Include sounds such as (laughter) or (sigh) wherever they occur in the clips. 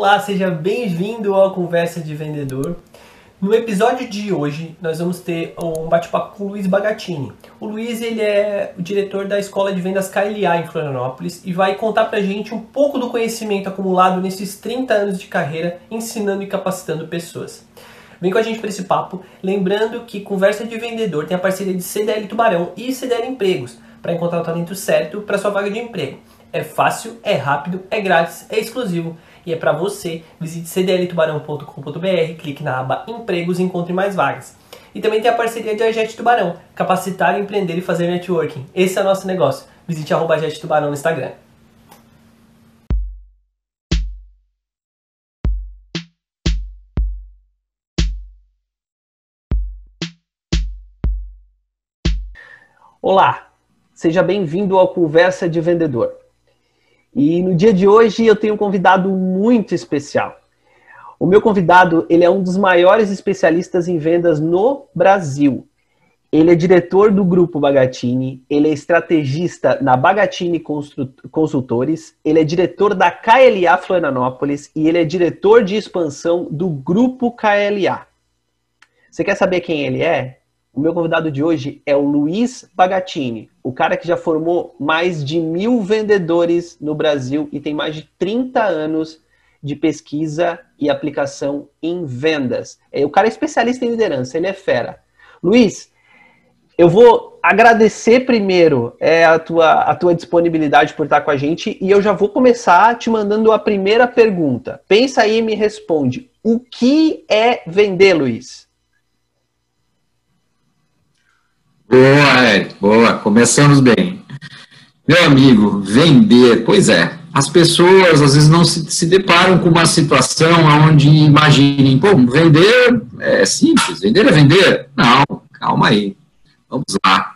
Olá, seja bem-vindo ao Conversa de Vendedor. No episódio de hoje, nós vamos ter um bate-papo com o Luiz Bagatini. O Luiz ele é o diretor da Escola de Vendas KLA em Florianópolis e vai contar pra gente um pouco do conhecimento acumulado nesses 30 anos de carreira ensinando e capacitando pessoas. Vem com a gente para esse papo, lembrando que Conversa de Vendedor tem a parceria de CDL Tubarão e CDL Empregos para encontrar o talento certo para sua vaga de emprego. É fácil, é rápido, é grátis, é exclusivo e é para você. Visite cdltubarão.com.br, clique na aba Empregos e encontre mais vagas. E também tem a parceria de Agete Tubarão, capacitar, empreender e fazer networking. Esse é o nosso negócio. Visite arroba Tubarão no Instagram. Olá, seja bem-vindo ao Conversa de Vendedor. E no dia de hoje eu tenho um convidado muito especial. O meu convidado, ele é um dos maiores especialistas em vendas no Brasil. Ele é diretor do grupo Bagatini, ele é estrategista na Bagatini Consultores, ele é diretor da KLA Florianópolis e ele é diretor de expansão do grupo KLA. Você quer saber quem ele é? O meu convidado de hoje é o Luiz Bagatini, o cara que já formou mais de mil vendedores no Brasil e tem mais de 30 anos de pesquisa e aplicação em vendas. É, o cara é especialista em liderança, ele é fera. Luiz, eu vou agradecer primeiro é, a, tua, a tua disponibilidade por estar com a gente e eu já vou começar te mandando a primeira pergunta. Pensa aí e me responde. O que é vender, Luiz? Boa, Ed, boa. Começamos bem. Meu amigo, vender, pois é. As pessoas às vezes não se, se deparam com uma situação onde imaginem, pô, vender é simples, vender é vender. Não, calma aí. Vamos lá.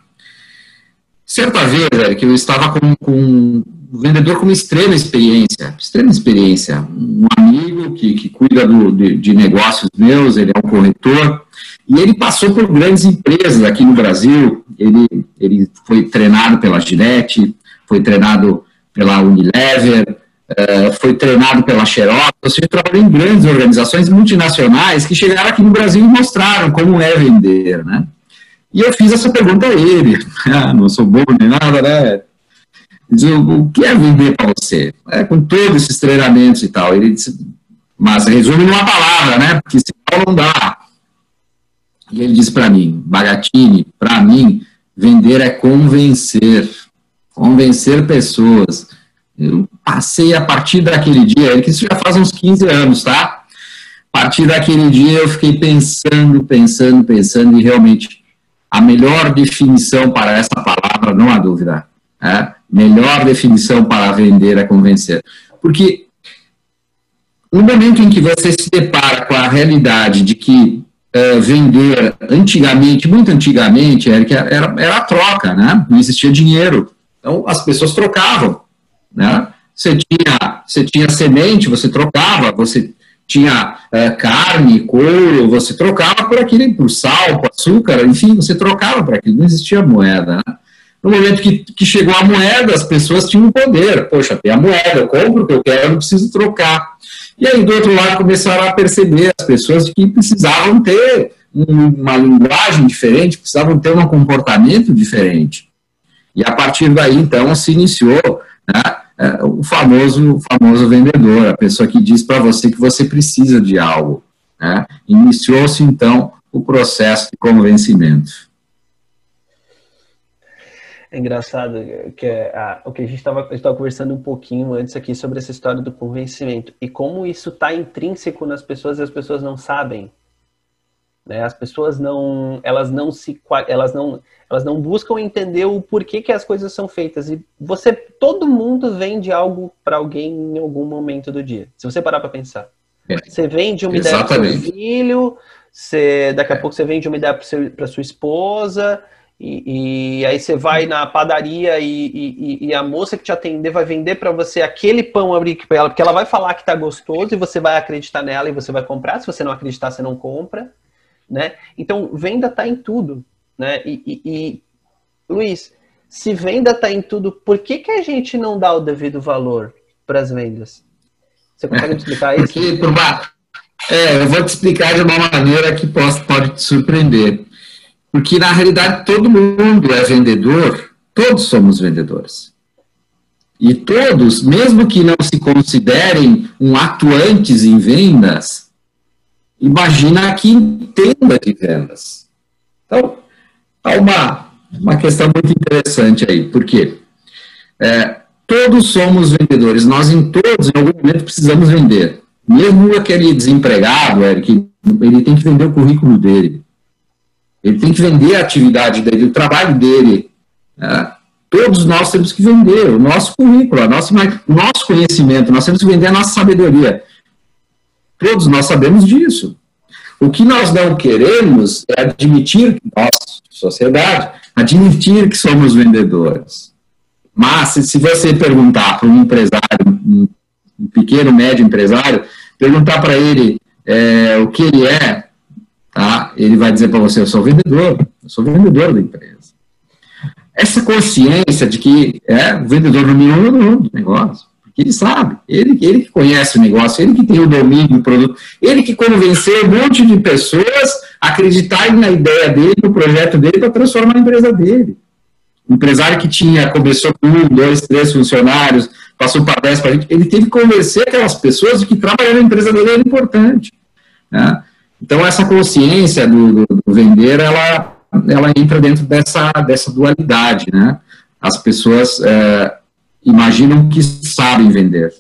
Certa vez, Eric, eu estava com, com um vendedor com uma extrema experiência, extrema experiência, um amigo que, que cuida do, de, de negócios meus, ele é um corretor, e ele passou por grandes empresas aqui no Brasil. Ele, ele foi treinado pela Gillette, foi treinado pela Unilever, uh, foi treinado pela Xerox. Ou seja, trabalhou em grandes organizações multinacionais que chegaram aqui no Brasil e mostraram como é vender, né? E eu fiz essa pergunta a ele. (laughs) Ah, não sou bom nem nada, né? Diz, o que é vender para você? É, com todos esses treinamentos e tal. Ele disse, mas resume numa palavra, né? Porque se não dá. E ele disse para mim, Bagatini, para mim, vender é convencer, convencer pessoas. Eu passei a partir daquele dia, que isso já faz uns 15 anos, tá? A partir daquele dia eu fiquei pensando, pensando, pensando, e realmente a melhor definição para essa palavra, não há dúvida, é, melhor definição para vender é convencer. Porque no momento em que você se depara com a realidade de que uh, vender antigamente, muito antigamente, Eric, era, era a troca, né? Não existia dinheiro. Então, as pessoas trocavam, né? Você tinha, você tinha semente, você trocava, você tinha uh, carne, couro, você trocava por aquilo, por sal, por açúcar, enfim, você trocava por aquilo, não existia moeda, né? No momento que, que chegou a moeda, as pessoas tinham poder. Poxa, tem a moeda, eu compro o que eu quero, não preciso trocar. E aí, do outro lado, começaram a perceber as pessoas que precisavam ter uma linguagem diferente, precisavam ter um comportamento diferente. E a partir daí, então, se iniciou né, é, o famoso, famoso vendedor, a pessoa que diz para você que você precisa de algo. Né? Iniciou-se, então, o processo de convencimento. É engraçado que é, a, o que a gente estava conversando um pouquinho antes aqui sobre essa história do convencimento e como isso está intrínseco nas pessoas e as pessoas não sabem. Né? As pessoas não, elas não se, elas não, elas não buscam entender o porquê que as coisas são feitas. E você, todo mundo vende algo para alguém em algum momento do dia. Se você parar para pensar, é. você vende uma Exatamente. ideia para seu filho, você, daqui a é. pouco você vende uma ideia para sua esposa e, e, aí você vai na padaria e, e, e, a moça que te atender vai vender para você aquele pão abrir para ela, porque ela vai falar que tá gostoso e você vai acreditar nela e você vai comprar. Se você não acreditar, você não compra, né? Então venda tá em tudo, né? E, Luiz, se venda tá em tudo, por que que a gente não dá o devido valor para as vendas? Você consegue me explicar isso? (laughs) Porque, por uma, é, eu vou te explicar de uma maneira que pode, pode te surpreender. Porque, na realidade, todo mundo é vendedor, todos somos vendedores. E todos, mesmo que não se considerem um atuantes em vendas, imagina que entenda de vendas. Então, há uma, uma questão muito interessante aí. Por quê? É, todos somos vendedores, nós em todos, em algum momento, precisamos vender. Mesmo aquele desempregado, Eric, ele tem que vender o currículo dele. Ele tem que vender a atividade dele, o trabalho dele. Né? Todos nós temos que vender o nosso currículo, nossa, o nosso conhecimento, nós temos que vender a nossa sabedoria. Todos nós sabemos disso. O que nós não queremos é admitir, nós, sociedade, admitir que somos vendedores. Mas, se você perguntar para um empresário, um pequeno, médio empresário, perguntar para ele é, o que ele é, tá? ele vai dizer para você, eu sou vendedor, eu sou vendedor da empresa. Essa consciência de que é o vendedor número um do negócio, porque ele sabe, ele, ele que conhece o negócio, ele que tem o domínio do produto, ele que convenceu um monte de pessoas a acreditarem na ideia dele, no projeto dele, para transformar a empresa dele empresário que tinha, começou com um, dois, três funcionários, passou para dez para gente, ele teve que convencer aquelas pessoas de que trabalhar na empresa dele era importante. Né? Então, essa consciência do, do, do, vender, ela, ela entra dentro dessa, dessa dualidade. Né? As pessoas é, imaginam que sabem vender,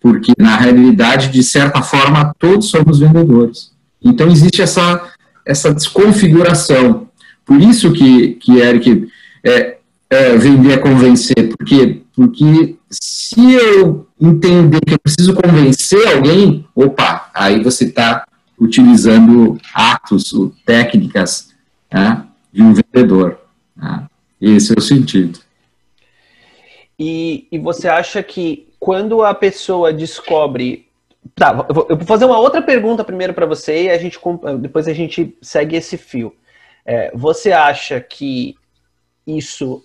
porque, na realidade, de certa forma, todos somos vendedores. Então, existe essa, essa desconfiguração. Por isso que, que Eric, é, é, vender a convencer. Por quê? Porque se eu entender que eu preciso convencer alguém, opa, aí você está utilizando atos, técnicas né, de um vendedor. Né? Esse é o sentido. E, e você acha que quando a pessoa descobre. Tá, eu vou fazer uma outra pergunta primeiro para você e a gente, depois a gente segue esse fio. É, você acha que isso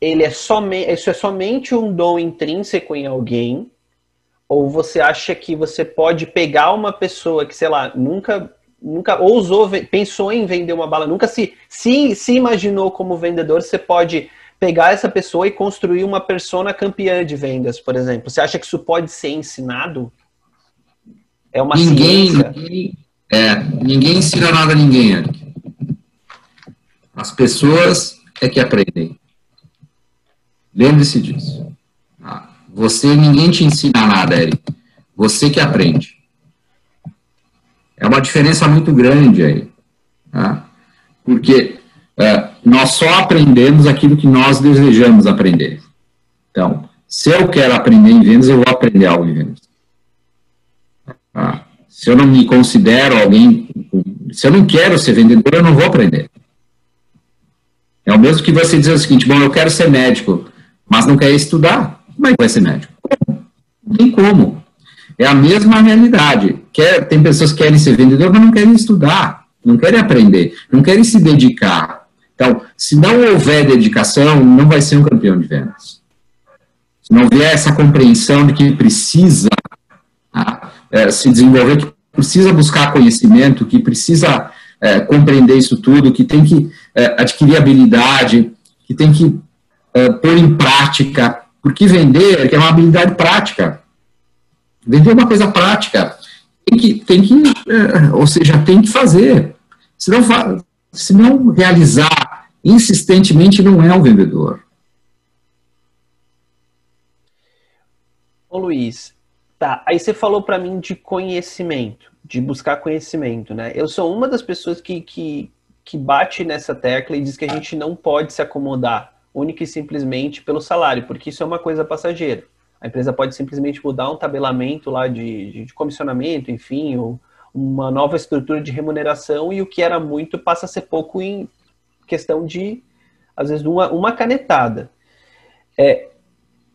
ele é somente isso é somente um dom intrínseco em alguém ou você acha que você pode pegar uma pessoa que sei lá nunca nunca ousou pensou em vender uma bala nunca se se, se imaginou como vendedor você pode pegar essa pessoa e construir uma persona campeã de vendas por exemplo você acha que isso pode ser ensinado é uma ninguém, ciência ninguém, é, ninguém ensina nada a ninguém as pessoas é que aprendem. Lembre-se disso. Você, ninguém te ensina nada, Eric. Você que aprende. É uma diferença muito grande aí. Tá? Porque é, nós só aprendemos aquilo que nós desejamos aprender. Então, se eu quero aprender em vendas, eu vou aprender algo em vendas. Tá? Se eu não me considero alguém, se eu não quero ser vendedor, eu não vou aprender. É o mesmo que você dizer o seguinte, bom, eu quero ser médico, mas não quer estudar. Como é que vai ser médico? Não tem como. É a mesma realidade. Quer, tem pessoas que querem ser vendedor, mas não querem estudar, não querem aprender, não querem se dedicar. Então, se não houver dedicação, não vai ser um campeão de vendas. Se não houver essa compreensão de que precisa tá, é, se desenvolver, que precisa buscar conhecimento, que precisa é, compreender isso tudo, que tem que é, adquirir habilidade, que tem que é, pôr em prática, porque vender é uma habilidade prática. Vender é uma coisa prática. Tem que, tem que é, ou seja, tem que fazer. Se não, se não realizar insistentemente, não é um vendedor. Ô Luiz, tá, aí você falou para mim de conhecimento de buscar conhecimento, né? Eu sou uma das pessoas que, que, que bate nessa tecla e diz que a gente não pode se acomodar única e simplesmente pelo salário, porque isso é uma coisa passageira. A empresa pode simplesmente mudar um tabelamento lá de, de comissionamento, enfim, ou uma nova estrutura de remuneração e o que era muito passa a ser pouco em questão de, às vezes, uma, uma canetada. É,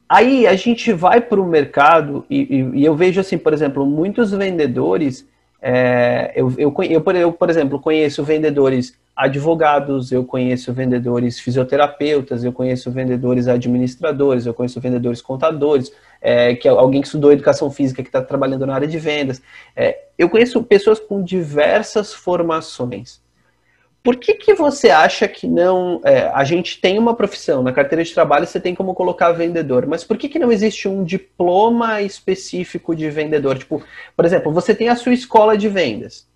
aí a gente vai para o mercado e, e, e eu vejo assim, por exemplo, muitos vendedores É, eu, eu, eu, por exemplo, conheço vendedores advogados, eu conheço vendedores fisioterapeutas, eu conheço vendedores administradores, eu conheço vendedores contadores, é, que é alguém que estudou educação física que está trabalhando na área de vendas. É, eu conheço pessoas com diversas formações. Por que, que você acha que não. É, a gente tem uma profissão, na carteira de trabalho você tem como colocar vendedor, mas por que, que não existe um diploma específico de vendedor? Tipo, por exemplo, você tem a sua escola de vendas,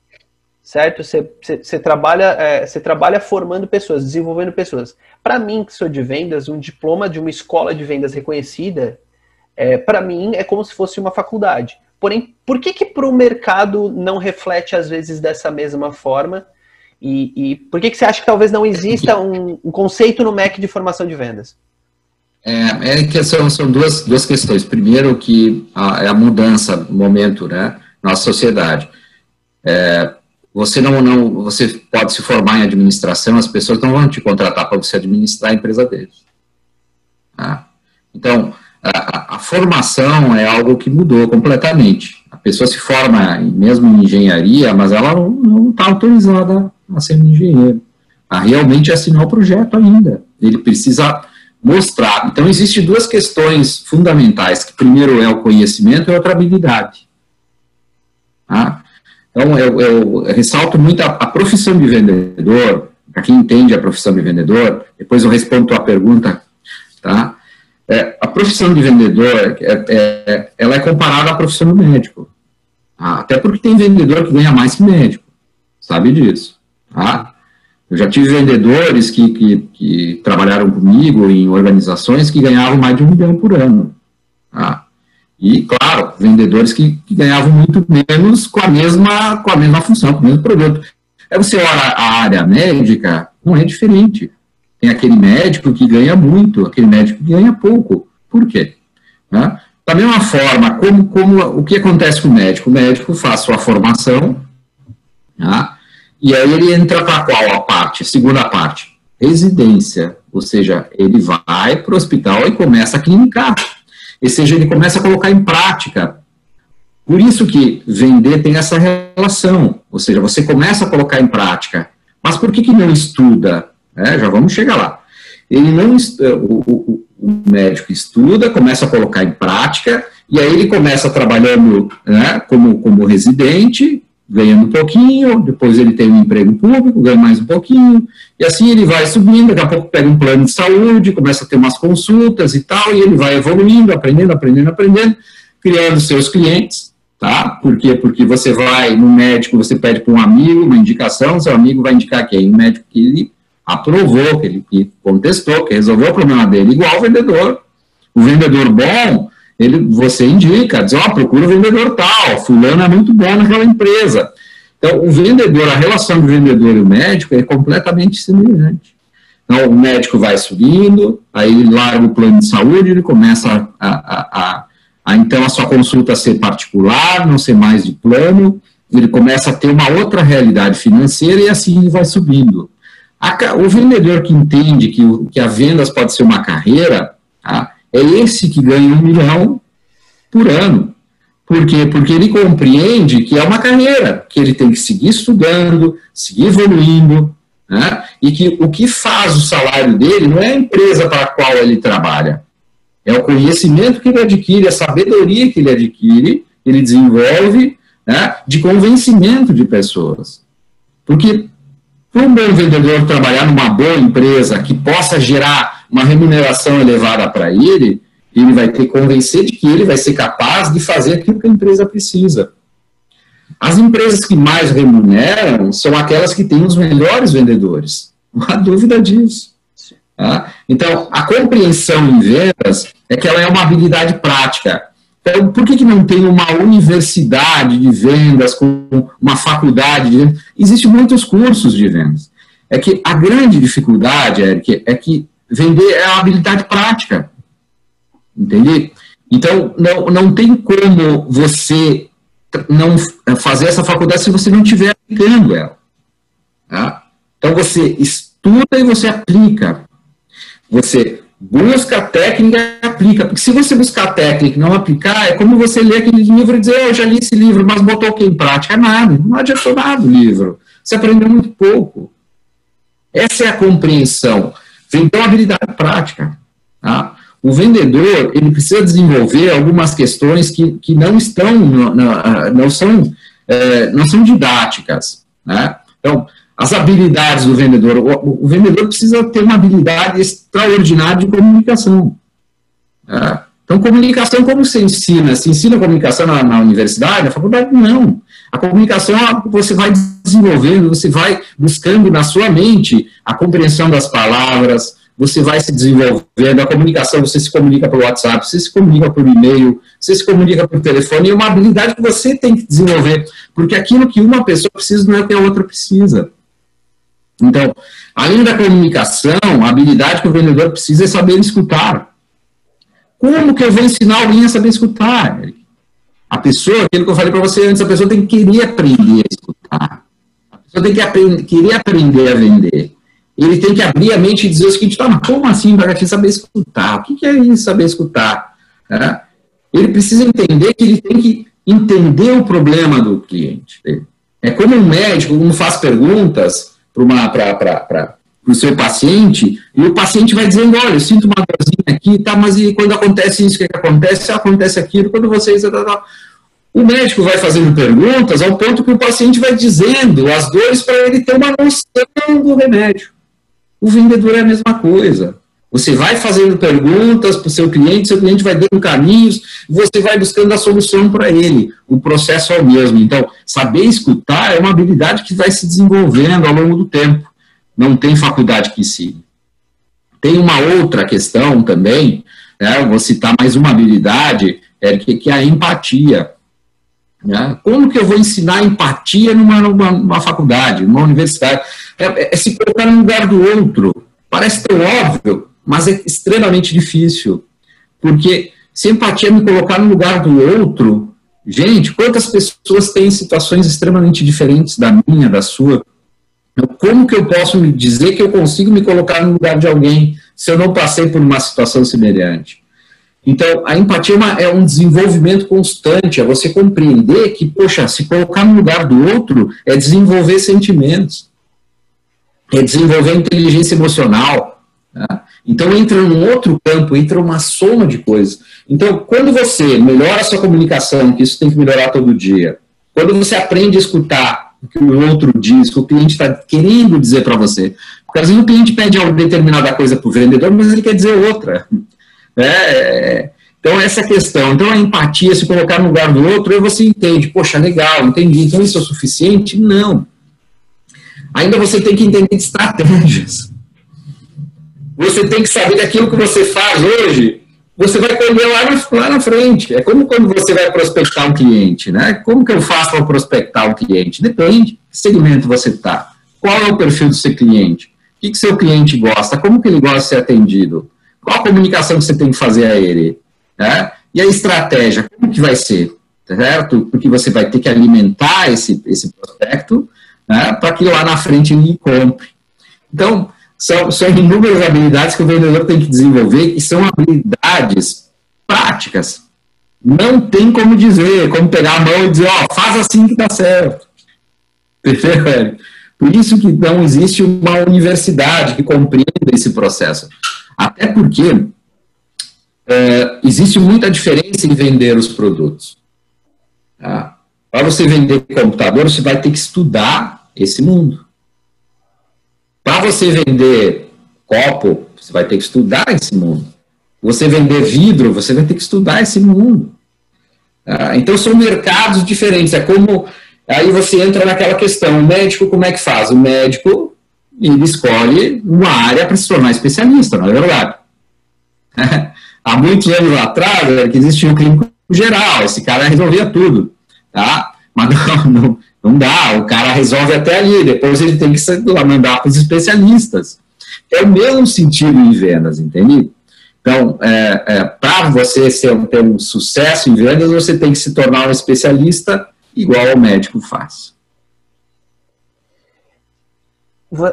certo? Você, você, você trabalha, é, você trabalha formando pessoas, desenvolvendo pessoas. Para mim, que sou de vendas, um diploma de uma escola de vendas reconhecida, é, para mim, é como se fosse uma faculdade. Porém, por que, que para o mercado não reflete, às vezes, dessa mesma forma? E, e por que, que você acha que talvez não exista um, um conceito no MEC de formação de vendas? É, é que são, são duas, duas questões. Primeiro, que a, é a mudança no momento, né, na sociedade. É, você não, não, você pode se formar em administração, as pessoas não vão te contratar para você administrar a empresa deles. Tá? Então, a, a, formação é algo que mudou completamente. A pessoa se forma mesmo em engenharia, mas ela não está autorizada a ser um engenheiro, a realmente assinar o projeto ainda. Ele precisa mostrar. Então, existem duas questões fundamentais, que primeiro é o conhecimento e outra habilidade. Tá? Então, eu, eu, ressalto muito a, a profissão de vendedor, para quem entende a profissão de vendedor, depois eu respondo a tua pergunta, tá? É, a profissão de vendedor, é, é, ela é comparada à profissão do médico. Tá? Até porque tem vendedor que ganha mais que médico, sabe disso. Tá? Eu já tive vendedores que, que, que, trabalharam comigo em organizações que ganhavam mais de um milhão por ano. Tá? E, claro, vendedores que, que, ganhavam muito menos com a, mesma, com a mesma função, com o mesmo produto. Aí você olha a área médica, não é diferente. Tem aquele médico que ganha muito, aquele médico que ganha pouco. Por quê? Né? Da mesma forma, como, como o que acontece com o médico? O médico faz sua formação, tá? E aí ele entra para qual a parte? Segunda parte, residência. Ou seja, ele vai para o hospital e começa a clinicar. Ou seja, ele começa a colocar em prática. Por isso que vender tem essa relação. Ou seja, você começa a colocar em prática. Mas por que, que não estuda? É, já vamos chegar lá. Ele não, o, o, o, médico estuda, começa a colocar em prática, e aí ele começa trabalhando né, como, como residente, ganhando um pouquinho, depois ele tem um emprego público, ganha mais um pouquinho, e assim ele vai subindo, daqui a pouco pega um plano de saúde, começa a ter umas consultas e tal, e ele vai evoluindo, aprendendo, aprendendo, aprendendo, criando seus clientes, tá? Por quê? Porque você vai no médico, você pede para um amigo uma indicação, seu amigo vai indicar quem? O médico que ele aprovou, que ele que contestou, que resolveu o problema dele, igual o vendedor. O vendedor bom, ele, você indica, diz, ó, oh, procura o vendedor tal, fulano é muito bom naquela empresa. Então, o vendedor, a relação do vendedor e o médico é completamente semelhante. Então, o médico vai subindo, aí ele larga o plano de saúde, ele começa a, a, a, a então, a sua consulta ser particular, não ser mais de plano, ele começa a ter uma outra realidade financeira e assim ele vai subindo. O vendedor que entende que, que a vendas pode ser uma carreira, tá? É esse que ganha um milhão por ano. Por quê? Porque ele compreende que é uma carreira, que ele tem que seguir estudando, seguir evoluindo, né? e que o que faz o salário dele não é a empresa para a qual ele trabalha, é o conhecimento que ele adquire, a sabedoria que ele adquire, ele desenvolve, né? de convencimento de pessoas. Porque para um bom vendedor trabalhar numa boa empresa que possa gerar uma remuneração elevada para ele, ele vai ter que convencer de que ele vai ser capaz de fazer aquilo que a empresa precisa. As empresas que mais remuneram são aquelas que têm os melhores vendedores. Não há dúvida disso. Tá? Então, a compreensão em vendas é que ela é uma habilidade prática. Então, por que, que não tem uma universidade de vendas, com uma faculdade de vendas? Existem muitos cursos de vendas. É que a grande dificuldade, Eric, é que Vender é uma habilidade prática. Entende? Então, não, não tem como você não fazer essa faculdade se você não estiver aplicando ela. Tá? Então, você estuda e você aplica. Você Busca a técnica e aplica. Porque se você buscar a técnica e não aplicar, é como você ler aquele livro e dizer, oh, eu já li esse livro, mas botou o que em prática? É nada, não adiantou nada o livro. Você aprendeu muito pouco. Essa é a compreensão. Então habilidade prática. Tá? O vendedor, ele precisa desenvolver algumas questões que, que não estão, não, não são, é, não são didáticas. Né? Então, as habilidades do vendedor. O, o, vendedor precisa ter uma habilidade extraordinária de comunicação. É. Então, comunicação, como se ensina? Se ensina comunicação na, na, universidade, na faculdade? Não. A comunicação você vai desenvolvendo, você vai buscando na sua mente a compreensão das palavras, você vai se desenvolvendo. A comunicação, você se comunica pelo WhatsApp, você se comunica por e-mail, você se comunica por telefone, é uma habilidade que você tem que desenvolver, porque aquilo que uma pessoa precisa não é o que a outra precisa. Então, além da comunicação, a habilidade que o vendedor precisa é saber escutar. Como que eu vou ensinar alguém a saber escutar? A pessoa, aquilo que eu falei para você antes, a pessoa tem que querer aprender a escutar. A pessoa tem que aprender, querer aprender a vender. Ele tem que abrir a mente e dizer o seguinte, tá, como assim para saber escutar? O que, é isso, saber escutar? É? Ele precisa entender que ele tem que entender o problema do cliente. É como um médico, quando faz perguntas, para o seu paciente, e o paciente vai dizendo, olha, eu sinto uma dorzinha aqui, tá, mas e quando acontece isso, o que, que acontece? Acontece aquilo, quando vocês... Tá, tá. O médico vai fazendo perguntas ao ponto que o paciente vai dizendo as dores para ele ter uma noção do remédio. O vendedor é a mesma coisa. Você vai fazendo perguntas para o seu cliente, seu cliente vai dando caminhos, você vai buscando a solução para ele. O processo é o mesmo. Então, saber escutar é uma habilidade que vai se desenvolvendo ao longo do tempo. Não tem faculdade que ensine. Tem uma outra questão também, né, vou citar mais uma habilidade, que, que é a empatia. Né? Como que eu vou ensinar empatia numa, numa, numa faculdade, numa universidade? É, é, é se colocar no lugar do outro. Parece tão óbvio, mas é extremamente difícil, porque se empatia me colocar no lugar do outro, gente, quantas pessoas têm situações extremamente diferentes da minha, da sua? Então, como que eu posso me dizer que eu consigo me colocar no lugar de alguém se eu não passei por uma situação semelhante? Então, a empatia é, é um desenvolvimento constante, é você compreender que, poxa, se colocar no lugar do outro é desenvolver sentimentos, é desenvolver inteligência emocional, né? Então entra num outro campo, entra uma soma de coisas. Então, quando você melhora a sua comunicação, que isso tem que melhorar todo dia, quando você aprende a escutar o que o outro diz, o que o cliente está querendo dizer para você, porque às vezes o cliente pede uma determinada coisa para o vendedor, mas ele quer dizer outra. (laughs) É, então, essa questão. Então, a empatia, se colocar no lugar do outro, aí você entende, poxa, legal, entendi. Então, isso é o suficiente? Não. Ainda você tem que entender estratégias. Você tem que saber que aquilo que você faz hoje, você vai colher lá, lá na frente. É como quando você vai prospectar um cliente, né? Como que eu faço para prospectar um cliente? Depende. Que segmento você está? Qual é o perfil do seu cliente? O que, que seu cliente gosta? Como que ele gosta de ser atendido? Qual a comunicação que você tem que fazer a ele? Né? E a estratégia, como que vai ser? Certo? Porque você vai ter que alimentar esse, esse prospecto né, para que lá na frente ele compre. Então, são, são inúmeras habilidades que o vendedor tem que desenvolver e são habilidades práticas. Não tem como dizer, como pegar a mão e dizer, ó, oh, faz assim que dá certo. (laughs) Entendeu? Por isso que não existe uma universidade que compreenda esse processo. Até porque é, existe muita diferença em vender os produtos. Tá? Para você vender computador, você vai ter que estudar esse mundo. Para você vender copo, você vai ter que estudar esse mundo. Você vender vidro, você vai ter que estudar esse mundo. Ah, então são mercados diferentes. É como aí você entra naquela questão: o médico como é que faz? O médico ele escolhe uma área para se tornar especialista, não é verdade? (laughs) Há muitos anos atrás, que existia um clínico geral, esse cara resolvia tudo, tá? Mas (laughs) não, não, não dá, o cara resolve até ali, depois ele tem que lá, mandar para os especialistas. É o mesmo sentido em vendas, entende? Então, é, é, para você ser, ter um sucesso em vendas, você tem que se tornar um especialista igual o médico faz.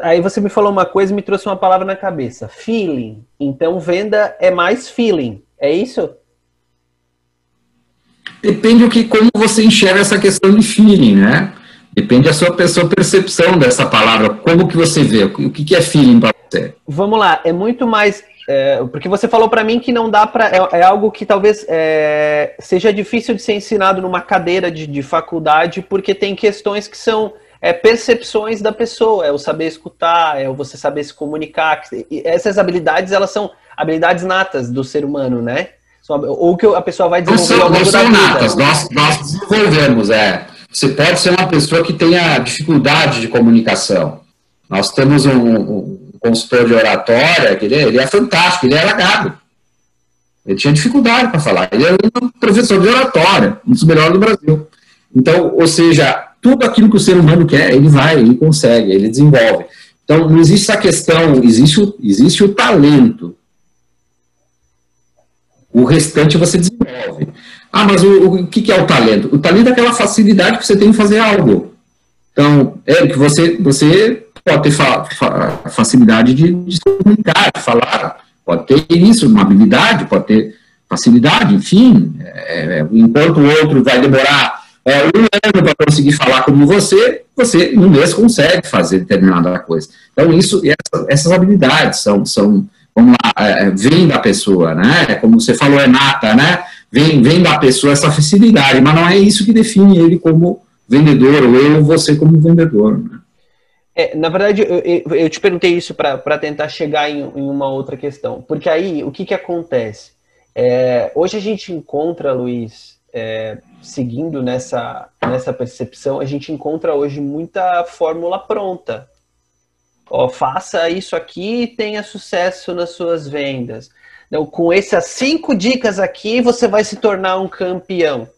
aí você me falou uma coisa e me trouxe uma palavra na cabeça. Feeling. Então, venda é mais feeling. É isso? Depende do que como você enxerga essa questão de feeling, né? Depende da sua, sua percepção dessa palavra, como que você vê, o que, que é feeling para você. Vamos lá, é muito mais é, porque você falou para mim que não dá para é, é, algo que talvez é, seja difícil de ser ensinado numa cadeira de, de faculdade, porque tem questões que são é, percepções da pessoa, é o saber escutar, é o você saber se comunicar. essas habilidades elas são habilidades natas do ser humano, né? Ou que a pessoa vai desenvolver não são, não são natas, nós, nós desenvolvemos, é. Você pode ser uma pessoa que tenha dificuldade de comunicação. Nós temos um, um consultor de oratória, que ele, ele é fantástico, ele é largado. Ele tinha dificuldade para falar. Ele é um professor de oratória, um dos melhores do Brasil. Então, ou seja, tudo aquilo que o ser humano quer, ele vai, ele consegue, ele desenvolve. Então, não existe essa questão, existe existe o talento. O restante você desenvolve. Ah, mas o, o que, é o talento? O talento é aquela facilidade que você tem em fazer algo. Então, é que você, você pode ter fa fa facilidade de, de comunicar, de falar, pode ter isso, uma habilidade, pode ter facilidade, enfim. É, é enquanto o outro vai demorar é, um ano para conseguir falar como você, você em um mês consegue fazer determinada coisa. Então, isso, essa, essas habilidades são, são vamos lá, é, vem da pessoa, né? Como você falou, é nata, né? Vem, vem da pessoa essa facilidade, mas não é isso que define ele como vendedor, ou eu ou você como vendedor. Né? É, na verdade, eu, eu, te perguntei isso para tentar chegar em, em, uma outra questão. Porque aí, o que, que acontece? É, hoje a gente encontra, Luiz, é, seguindo nessa, nessa percepção, a gente encontra hoje muita fórmula pronta. Ó, faça isso aqui e tenha sucesso nas suas vendas. Então, com essas cinco dicas aqui, você vai se tornar um campeão.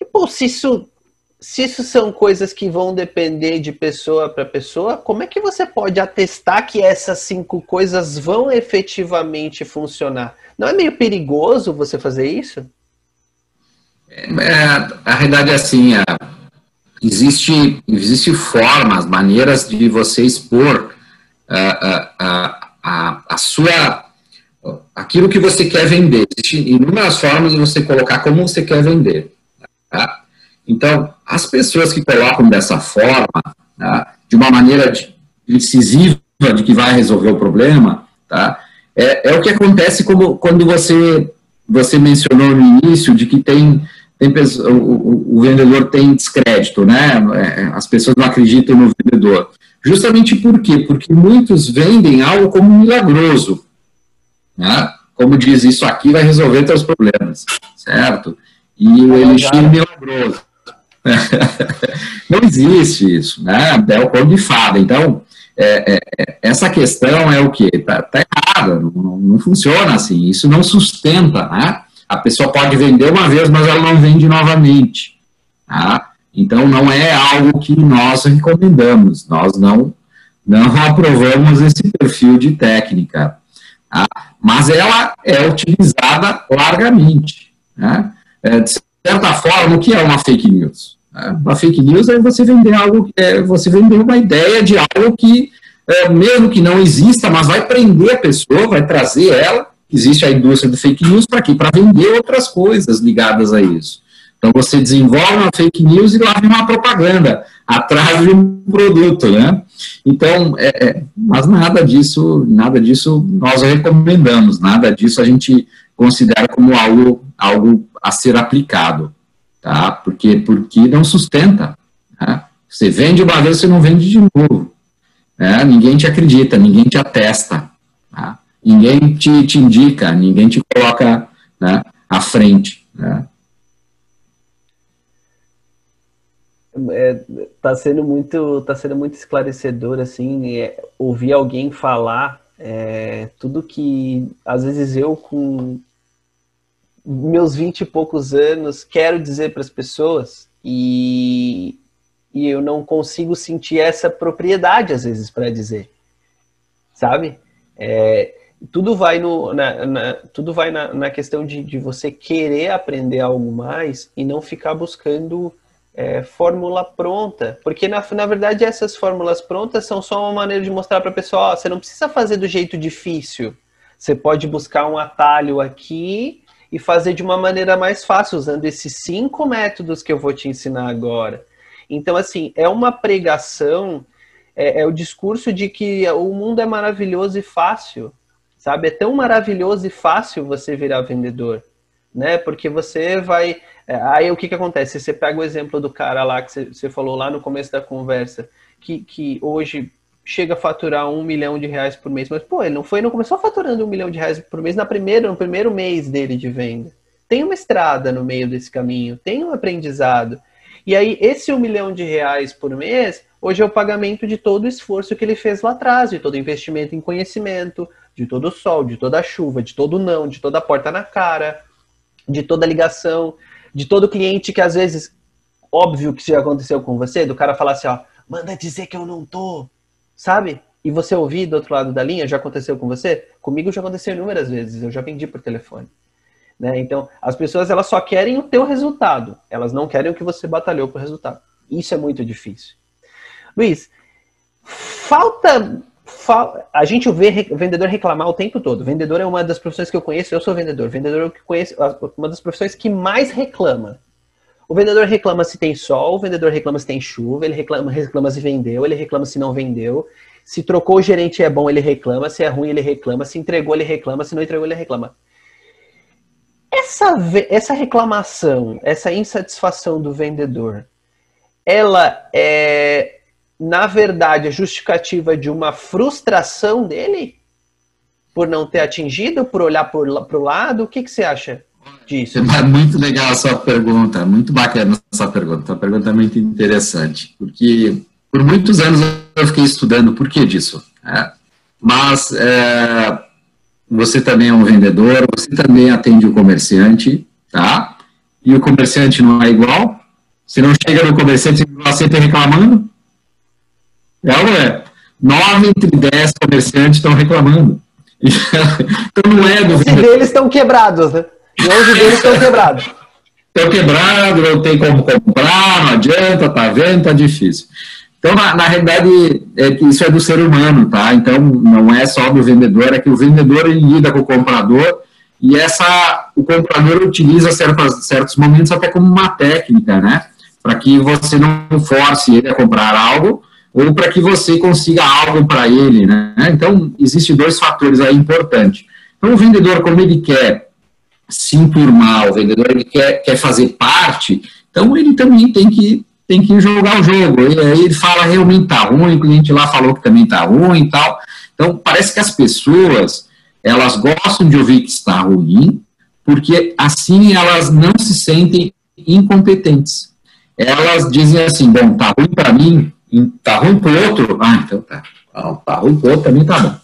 E, pô, se isso, se isso são coisas que vão depender de pessoa para pessoa, como é que você pode atestar que essas cinco coisas vão efetivamente funcionar? Não é meio perigoso você fazer isso? É, a realidade é assim, é, existe, existe formas, maneiras de você expor a, a, a, a sua aquilo que você quer vender. Existem inúmeras formas de você colocar como você quer vender. Tá? Então, as pessoas que colocam dessa forma, tá? de uma maneira decisiva de que vai resolver o problema, tá? é, é o que acontece como, quando você, você mencionou no início de que tem tem, o, o, vendedor tem descrédito, né? É, as pessoas não acreditam no vendedor. Justamente por quê? Porque muitos vendem algo como milagroso. Né? Como diz, isso aqui vai resolver teus problemas, certo? E o elixir milagroso. (laughs) não existe isso, né? É o conto de fada. Então, é, é, essa questão é o quê? Está tá errada, não, não funciona assim. Isso não sustenta, né? A pessoa pode vender uma vez, mas ela não vende novamente. Tá? Então, não é algo que nós recomendamos. Nós não, não (laughs) aprovamos esse perfil de técnica. Tá? Mas ela é utilizada largamente. Né? É, de certa forma, o que é uma fake news? Né? Uma fake news é você vender algo, é você vender uma ideia de algo que, é, mesmo que não exista, mas vai prender a pessoa, vai trazer ela existe a indústria do fake news para quê? Para vender outras coisas ligadas a isso. Então você desenvolve uma fake news e lá vem uma propaganda atrás de um produto, né? Então, é, é, mas nada disso, nada disso nós recomendamos, nada disso a gente considera como algo, algo a ser aplicado, tá? Porque, porque não sustenta. Né? Você vende uma vez, você não vende de novo. Né? Ninguém te acredita, ninguém te atesta. Tá? ninguém te, te indica, ninguém te coloca né, à frente. Né? É, tá sendo muito tá sendo muito esclarecedor assim é, ouvir alguém falar é, tudo que às vezes eu com meus vinte e poucos anos quero dizer para as pessoas e, e eu não consigo sentir essa propriedade às vezes para dizer sabe? É, tudo vai no na, na, tudo vai na, na questão de, de você querer aprender algo mais e não ficar buscando é, fórmula pronta, porque na, na verdade essas fórmulas prontas são só uma maneira de mostrar para a pessoa, ó, você não precisa fazer do jeito difícil, você pode buscar um atalho aqui e fazer de uma maneira mais fácil, usando esses cinco métodos que eu vou te ensinar agora. Então, assim, é uma pregação, é, é o discurso de que o mundo é maravilhoso e fácil, sabe? É tão maravilhoso e fácil você virar vendedor, né? Porque você vai. É, aí o que, que acontece? Você pega o exemplo do cara lá que você falou lá no começo da conversa, que, que hoje chega a faturar um milhão de reais por mês, mas pô, ele não foi, não começou faturando um milhão de reais por mês na primeira, no primeiro mês dele de venda. Tem uma estrada no meio desse caminho, tem um aprendizado. E aí, esse um milhão de reais por mês, hoje é o pagamento de todo o esforço que ele fez lá atrás, de todo o investimento em conhecimento, de todo o sol, de toda a chuva, de todo o não, de toda a porta na cara, de toda a ligação, de todo cliente que às vezes, óbvio que isso já aconteceu com você, do cara falar assim, ó, manda dizer que eu não tô, sabe? E você ouvir do outro lado da linha, já aconteceu com você? Comigo já aconteceu inúmeras vezes, eu já vendi por telefone. Né? Então, as pessoas elas só querem o teu resultado, elas não querem o que você batalhou por resultado. Isso é muito difícil. Luiz, falta, a gente vê vendedor reclamar o tempo todo. Vendedor é uma das profissões que eu conheço, eu sou vendedor. Vendedor é o que conheço, uma das profissões que mais reclama. O vendedor reclama se tem sol, o vendedor reclama se tem chuva, ele reclama, reclama se vendeu, ele reclama se não vendeu. Se trocou o gerente é bom, ele reclama, se é ruim, ele reclama, se entregou, ele reclama, se não entregou, ele reclama. Essa, essa reclamação, essa insatisfação do vendedor, ela é, na verdade, a justificativa de uma frustração dele? Por não ter atingido, por olhar para o lado? O que, que você acha? disso? É muito legal a sua pergunta, muito bacana essa pergunta, uma pergunta muito interessante, porque por muitos anos eu fiquei estudando por que disso, né? mas é, você também é um vendedor, você também atende o comerciante, tá? E o comerciante não é igual, você não chega no comerciante e está sempre reclamando, é ou não é? Nove entre dez comerciantes estão reclamando. (laughs) então não é do vendedor. deles estão quebrados, né? E 11 deles estão quebrados. Estão quebrados, não tem como comprar, não adianta, tá vendo, tá difícil. Então, na, na realidade, é que isso é do ser humano, tá? Então, não é só do vendedor, é que o vendedor lida com o comprador e essa, o comprador utiliza certos, certos momentos até como uma técnica, né? Para que você não force ele a comprar algo ou para que você consiga algo para ele, né? Então, existem dois fatores aí importantes. Então, o vendedor, como ele quer se enturmar, o vendedor ele quer, quer fazer parte, então ele também tem que, tem que jogar o jogo. E aí ele fala realmente tá ruim, o cliente lá falou que também tá ruim e tal. Então parece que as pessoas elas gostam de ouvir que está ruim, porque assim elas não se sentem incompetentes. Elas dizem assim, bom, tá ruim para mim, tá ruim para o outro, ah, então tá, tá ruim para o outro também tá bom.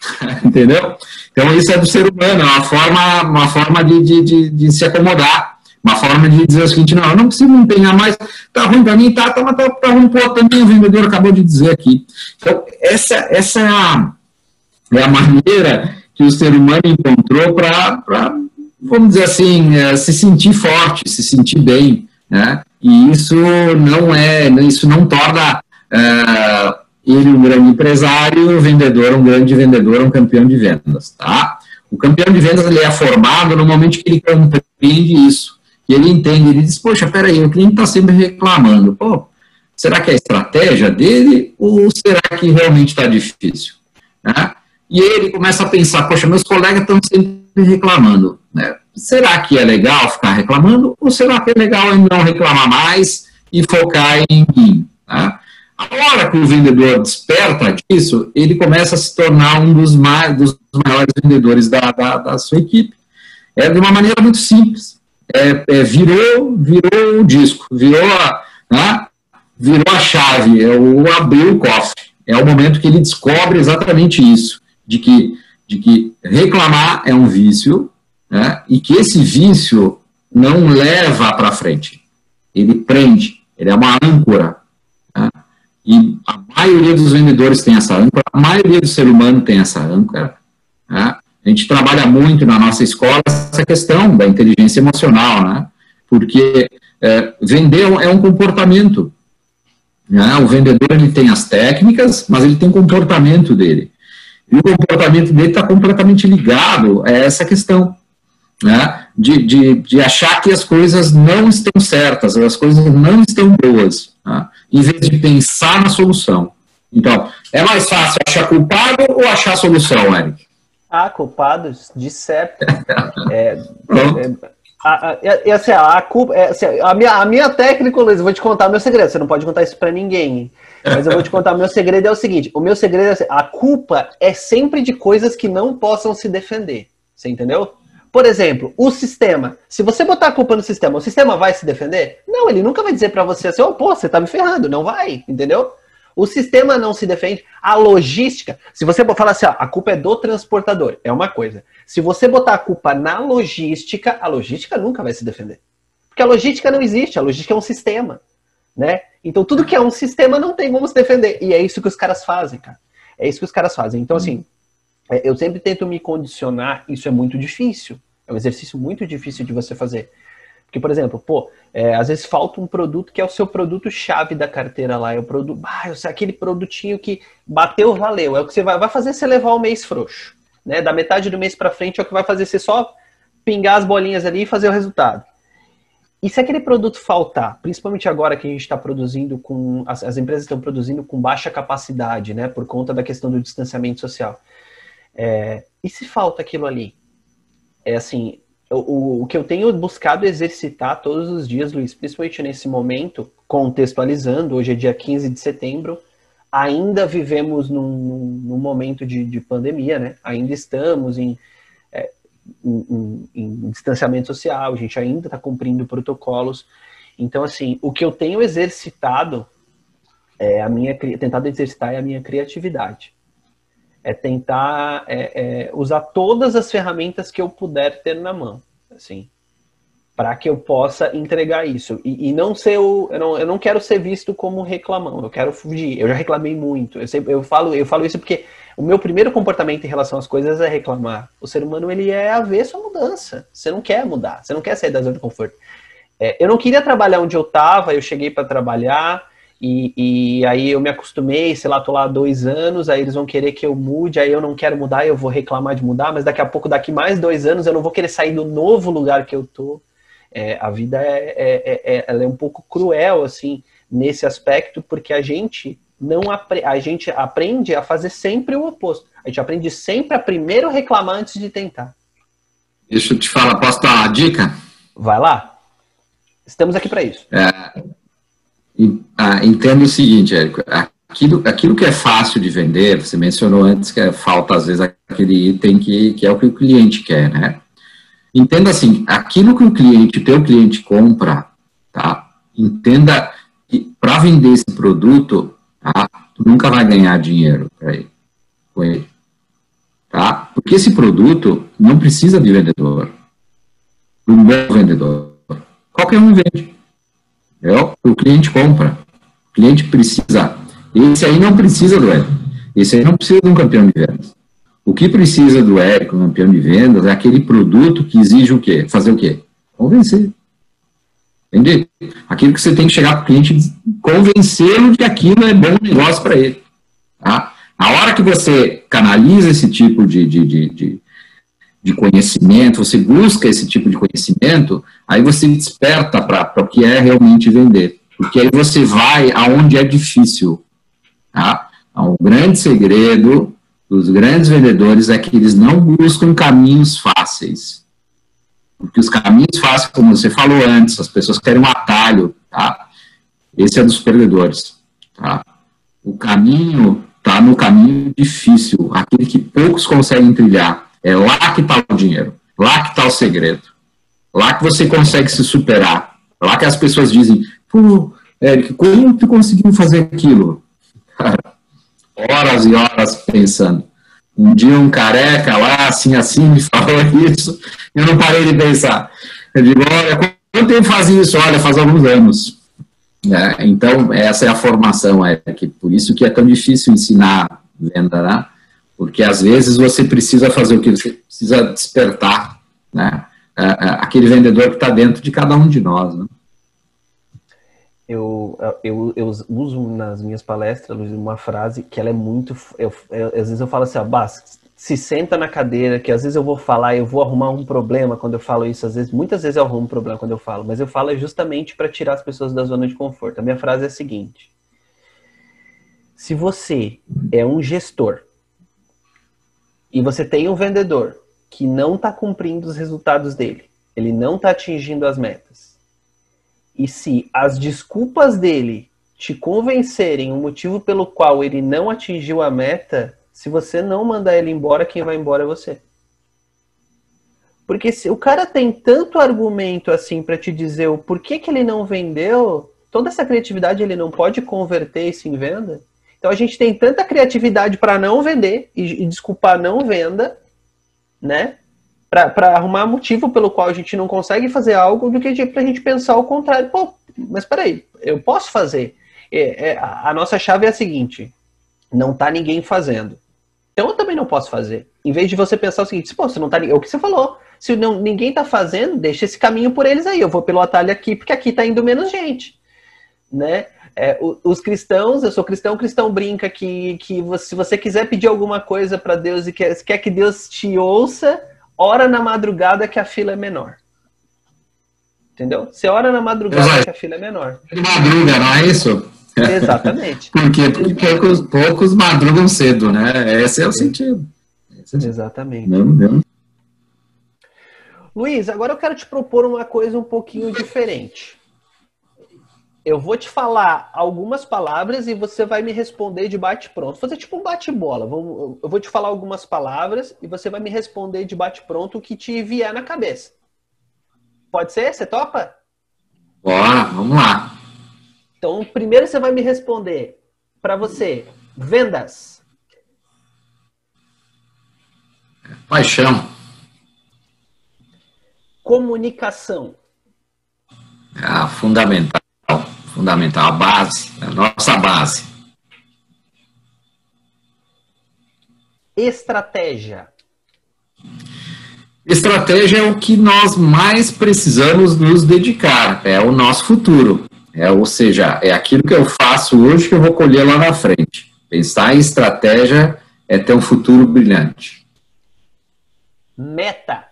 (laughs) Entendeu? Então, isso é do ser humano, é uma forma, uma forma de, de, de, de se acomodar, uma forma de dizer o seguinte: não, eu não preciso me empenhar mais, tá ruim para mim, tá, tá, mas tá, tá ruim para outro também, o vendedor acabou de dizer aqui. Então, essa, essa é, a, é a maneira que o ser humano encontrou para, vamos dizer assim, é, se sentir forte, se sentir bem, né? E isso não é, isso não torna. É, ele um grande empresário, o vendedor um grande vendedor, um campeão de vendas, tá? O campeão de vendas ele é formado no momento que ele compreende isso, e ele entende, ele diz, poxa, peraí, o cliente está sempre reclamando, pô, será que é a estratégia dele ou será que realmente está difícil? Né? E ele começa a pensar, poxa, meus colegas estão sempre reclamando, né? Será que é legal ficar reclamando ou será que é legal não reclamar mais e focar em mim? Né? A hora que o vendedor desperta disso, ele começa a se tornar um dos, mais, dos maiores vendedores da, da, da sua equipe. É de uma maneira muito simples. É, é, virou, virou o disco, virou a, né, virou a chave, é o abriu o cofre. É o momento que ele descobre exatamente isso, de que, de que reclamar é um vício, né, e que esse vício não leva para frente. Ele prende, ele é uma âncora. Né? E a maioria dos vendedores tem essa âncora, a maioria do ser humano tem essa âncora. Né? A gente trabalha muito na nossa escola essa questão da inteligência emocional, né? porque é, vender é um comportamento. Né? O vendedor ele tem as técnicas, mas ele tem o comportamento dele. E o comportamento dele está completamente ligado a essa questão. Né? De, de, de achar que as coisas não estão certas, as coisas não estão boas, né? em vez de pensar na solução. Então, é mais fácil achar culpado ou achar solução, Eric? Ah, culpados, de certo. (laughs) é, é, a, a, assim, a, culpa, é, assim, a, minha, a minha técnica, Luiz, eu vou te contar meu segredo. Você não pode contar isso para ninguém. Mas eu vou te contar, meu segredo é o seguinte: o meu segredo é assim, a culpa é sempre de coisas que não possam se defender. Você entendeu? Por exemplo, o sistema. Se você botar a culpa no sistema, o sistema vai se defender? Não, ele nunca vai dizer para você assim, oh, pô, você tá me ferrando. Não vai, entendeu? O sistema não se defende. A logística, se você falar assim, ó, a culpa é do transportador, é uma coisa. Se você botar a culpa na logística, a logística nunca vai se defender. Porque a logística não existe, a logística é um sistema. Né? Então tudo que é um sistema não tem como se defender. E é isso que os caras fazem, cara. É isso que os caras fazem. Então, assim, é, eu sempre tento me condicionar, isso é muito difícil. É um exercício muito difícil de você fazer. Porque, por exemplo, pô, é, às vezes falta um produto que é o seu produto-chave da carteira lá. É o produto. Ah, aquele produtinho que bateu, valeu. É o que você vai, vai fazer você levar o mês frouxo. Né? Da metade do mês para frente é o que vai fazer você só pingar as bolinhas ali e fazer o resultado. E se aquele produto faltar, principalmente agora que a gente está produzindo com. As, as, empresas estão produzindo com baixa capacidade, né? Por conta da questão do distanciamento social. É, e se falta aquilo ali? É assim, o, o que eu tenho buscado exercitar todos os dias, Luiz, principalmente nesse momento, contextualizando, hoje é dia 15 de setembro, ainda vivemos num, num, momento de, de, pandemia, né? Ainda estamos em, é, em, em, em distanciamento social, a gente ainda está cumprindo protocolos. Então, assim, o que eu tenho exercitado é a minha tentado exercitar é a minha criatividade é tentar é, é, usar todas as ferramentas que eu puder ter na mão, assim, para que eu possa entregar isso e, e, não ser o, eu não, eu não quero ser visto como reclamão, eu quero fugir. Eu já reclamei muito. Eu sempre, eu falo, eu falo isso porque o meu primeiro comportamento em relação às coisas é reclamar. O ser humano ele é avesso à mudança. Você não quer mudar, você não quer sair da zona de conforto. É, eu não queria trabalhar onde eu estava, eu cheguei para trabalhar e, e, aí eu me acostumei, sei lá, tô lá há dois anos, aí eles vão querer que eu mude, aí eu não quero mudar, eu vou reclamar de mudar, mas daqui a pouco, daqui mais dois anos, eu não vou querer sair do novo lugar que eu tô. É, a vida é, é, é, é ela é um pouco cruel, assim, nesse aspecto, porque a gente não a gente aprende a fazer sempre o oposto. A gente aprende sempre a primeiro reclamar antes de tentar. Deixa eu te falar, posso dar uma dica? Vai lá. Estamos aqui para isso. É, ah, entendo o seguinte, Érico, aquilo, aquilo que é fácil de vender, você mencionou antes que é, falta às vezes aquele item que, que é o que o cliente quer, né? Entenda assim, aquilo que o cliente, teu cliente compra, tá? Entenda que para vender esse produto, tá? Tu nunca vai ganhar dinheiro para ele, com ele, tá? Porque esse produto não precisa de vendedor, um bom vendedor. Qualquer um vende. É o cliente compra. O cliente precisa. Esse aí não precisa do Érico. Esse aí não precisa de um campeão de vendas. O que precisa do Érico, campeão de vendas, é aquele produto que exige o quê? Fazer o quê? Convencer. Entende? Aquilo que você tem que chegar para o cliente convencê-lo de que aquilo é bom negócio para ele. Tá? A hora que você canaliza esse tipo de, de, de, de de conhecimento, você busca esse tipo de conhecimento, aí você desperta para o que é realmente vender. Porque aí você vai aonde é difícil. Tá? Então, o grande segredo dos grandes vendedores é que eles não buscam caminhos fáceis. Porque os caminhos fáceis, como você falou antes, as pessoas querem um atalho. Tá? Esse é dos perdedores. Tá? O caminho está no caminho difícil, aquele que poucos conseguem trilhar. É lá que está o dinheiro, lá que está o segredo, lá que você consegue se superar, lá que as pessoas dizem, pô, Eric, como tu conseguiu fazer aquilo? horas e horas pensando. Um dia um careca lá, assim, assim, me (laughs) falou isso, e eu não parei de pensar. Eu digo, olha, quanto tempo faz isso? Olha, faz alguns anos. É, então, essa é a formação, que por isso que é tão difícil ensinar venda, né? Porque às vezes você precisa fazer o que você precisa despertar, né? É, é, aquele vendedor que está dentro de cada um de nós. Né? eu, eu, eu uso nas minhas palestras uma frase que ela é muito. Eu, eu, às vezes eu falo assim, ah, se senta na cadeira, que às vezes eu vou falar, eu vou arrumar um problema quando eu falo isso, às vezes, muitas vezes eu arrumo um problema quando eu falo, mas eu falo justamente para tirar as pessoas da zona de conforto. A minha frase é a seguinte: se você é um gestor e você tem um vendedor que não está cumprindo os resultados dele, ele não está atingindo as metas, e se as desculpas dele te convencerem o motivo pelo qual ele não atingiu a meta, se você não mandar ele embora, quem vai embora é você. Porque se o cara tem tanto argumento assim para te dizer o porquê que ele não vendeu, toda essa criatividade ele não pode converter isso em venda. Então a gente tem tanta criatividade para não vender e, e desculpar não venda, né? para arrumar motivo pelo qual a gente não consegue fazer algo do que para a gente pensar o contrário. Pô, mas peraí, eu posso fazer. É, é, a nossa chave é a seguinte: não tá ninguém fazendo. Então eu também não posso fazer. Em vez de você pensar o seguinte, pô, você não tá. É o que você falou. Se não, ninguém tá fazendo, deixa esse caminho por eles aí. Eu vou pelo atalho aqui, porque aqui tá indo menos gente. Né? É, os cristãos, eu sou cristão, o cristão brinca que, que se você quiser pedir alguma coisa para Deus e quer, quer que Deus te ouça, ora na madrugada que a fila é menor. Entendeu? Você ora na madrugada que a fila é menor. Madruga, não é isso? Exatamente. (laughs) Porque poucos, poucos madrugam cedo, né? Esse é o sentido. Exatamente. Não, não. Luiz, agora eu quero te propor uma coisa um pouquinho diferente eu vou te falar algumas palavras e você vai me responder de bate-pronto. Fazer tipo um bate-bola. Eu vou te falar algumas palavras e você vai me responder de bate-pronto o que te vier na cabeça. Pode ser? Você topa? Bora, vamos lá. Então, primeiro você vai me responder para você: vendas. Paixão. Comunicação. Ah, fundamental fundamental, a base, a nossa base. Estratégia. Estratégia é o que nós mais precisamos nos dedicar, é o nosso futuro. É, ou seja, é aquilo que eu faço hoje que eu vou colher lá na frente. Pensar em estratégia é ter um futuro brilhante. Meta.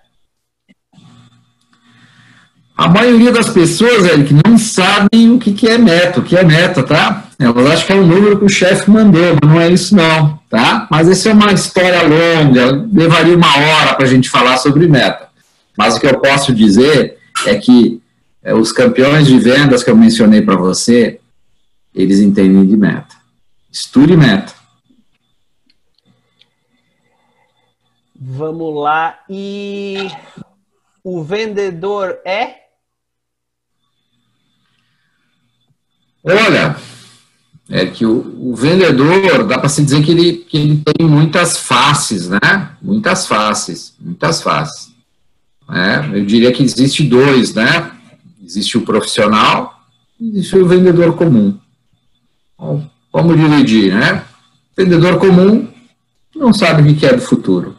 A maioria das pessoas, Eric, não sabem o que, é meta, o que é meta, tá? Elas acham que é um número que o chefe mandou, mas não é isso não, tá? Mas essa é uma história longa, levaria uma hora para a gente falar sobre meta. Mas o que eu posso dizer é que é, os campeões de vendas que eu mencionei para você, eles entendem de meta. Estude meta. Vamos lá. E o vendedor é? Olha, é que o, o vendedor, dá para se dizer que ele, que ele tem muitas faces, né? Muitas faces, muitas faces. É, eu diria que existe dois, né? Existe o profissional e existe o vendedor comum. Bom, vamos dividir, né? vendedor comum não sabe o que é do futuro.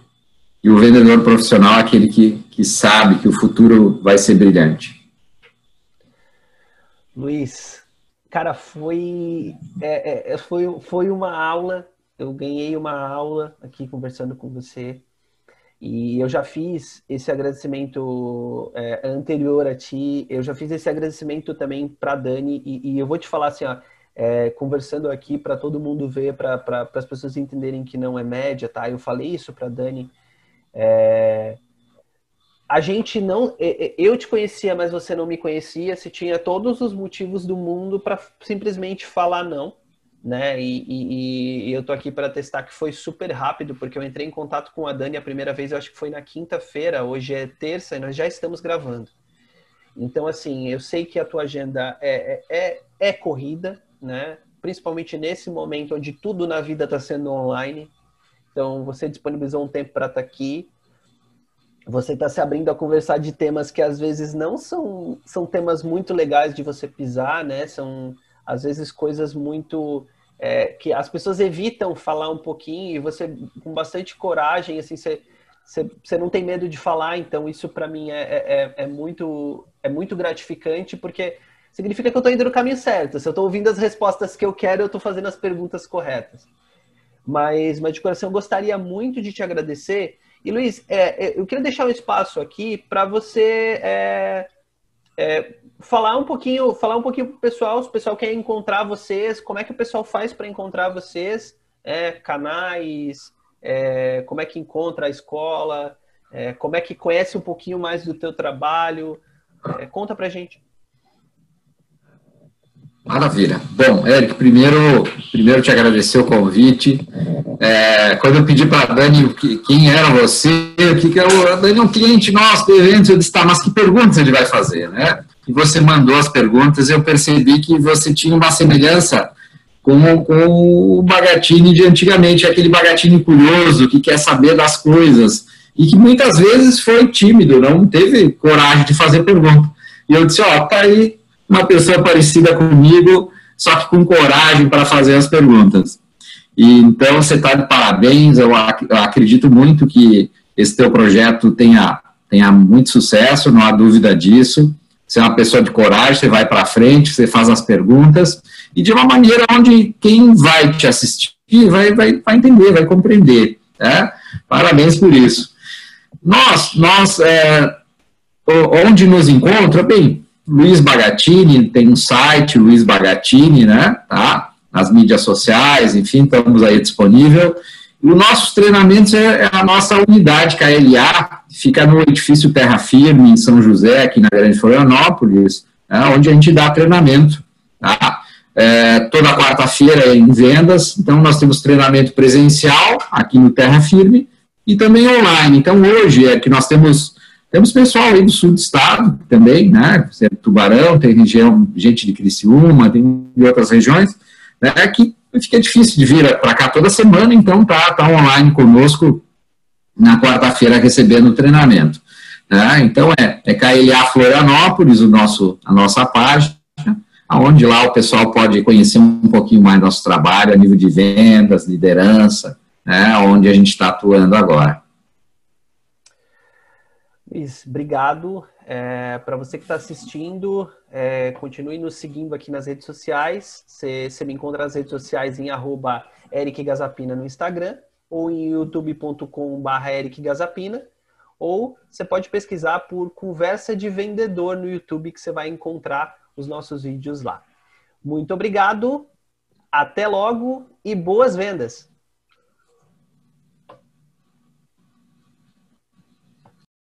E o vendedor profissional é aquele que, que sabe que o futuro vai ser brilhante. Luiz, Cara, foi, é, é, é, foi, foi uma aula. Eu ganhei uma aula aqui conversando com você. E eu já fiz esse agradecimento é, anterior a ti. Eu já fiz esse agradecimento também para Dani. E, e, eu vou te falar assim, ó, é, conversando aqui para todo mundo ver, para pra, as pessoas entenderem que não é média, tá? Eu falei isso para Dani. É, a gente não. Eu te conhecia, mas você não me conhecia. Se tinha todos os motivos do mundo para simplesmente falar não, né? E, e, e eu tô aqui para testar que foi super rápido, porque eu entrei em contato com a Dani a primeira vez, eu acho que foi na quinta-feira. Hoje é terça e nós já estamos gravando. Então, assim, eu sei que a tua agenda é, é, é, é corrida, né? Principalmente nesse momento onde tudo na vida está sendo online. Então, você disponibilizou um tempo para estar tá aqui você está se abrindo a conversar de temas que às vezes não são, são temas muito legais de você pisar, né? São às vezes coisas muito é, que as pessoas evitam falar um pouquinho e você com bastante coragem, assim, você, você, você não tem medo de falar. Então isso para mim é, é, é, é muito é muito gratificante porque significa que eu estou indo no caminho certo. Se eu estou ouvindo as respostas que eu quero, eu estou fazendo as perguntas corretas. Mas, mas de coração, eu gostaria muito de te agradecer. E Luiz, é, é eu queria deixar um espaço aqui para você é, é, falar um pouquinho, falar um pouquinho para o pessoal, se o pessoal quer encontrar vocês, como é que o pessoal faz para encontrar vocês, é, canais, é, como é que encontra a escola, como é que conhece um pouquinho mais do teu trabalho, conta para gente. Maravilha. Bom, Eric, primeiro, primeiro te agradecer o convite. É, quando eu pedi para a Dani quem era você, o que, que é o Dani é um cliente nosso de eventos, eu disse, tá, mas que perguntas ele vai fazer, né? E você mandou as perguntas, eu percebi que você tinha uma semelhança com, com o Bagatini de antigamente, aquele Bagatini curioso que quer saber das coisas e que muitas vezes foi tímido, não teve coragem de fazer pergunta. E eu disse, ó, tá aí uma pessoa parecida comigo, só que com coragem para fazer as perguntas. E, então, você está de parabéns, eu, ac acredito muito que esse teu projeto tenha, tenha muito sucesso, não há dúvida disso. Você é uma pessoa de coragem, você vai para frente, você faz as perguntas, e de uma maneira onde quem vai te assistir vai, vai, vai entender, vai compreender. Né? Parabéns por isso. Nós, nós é, onde nos encontra, bem, Luiz Bagatini, tem um site, Luiz Bagatini, né? Tá? Nas mídias sociais, enfim, estamos aí disponível. E os nossos treinamentos é, é a nossa unidade KLA, fica no edifício Terra Firme, em São José, aqui na Grande Florianópolis, né, onde a gente dá treinamento. Tá? É, toda quarta-feira em vendas, então nós temos treinamento presencial aqui no Terra Firme e também online. Então hoje é que nós temos temos pessoal aí do sul do estado também, né? Tubarão, tem região, gente de Criciúma, tem de outras regiões, né? Que fica difícil de vir para cá toda semana, então tá, tá online conosco na quarta-feira recebendo o treinamento. Né? Então é, é KLA Florianópolis, o nosso, a nossa página, onde lá o pessoal pode conhecer um pouquinho mais nosso trabalho a nível de vendas, liderança, né? onde a gente está atuando agora. Luiz, obrigado. É, Para você que está assistindo, é, continue nos seguindo aqui nas redes sociais. Você, me encontra nas redes sociais em arroba no Instagram ou em youtube.com.br Eric Gazapina. Ou você pode pesquisar por Conversa de Vendedor no YouTube que você vai encontrar os nossos vídeos lá. Muito obrigado, até logo e boas vendas!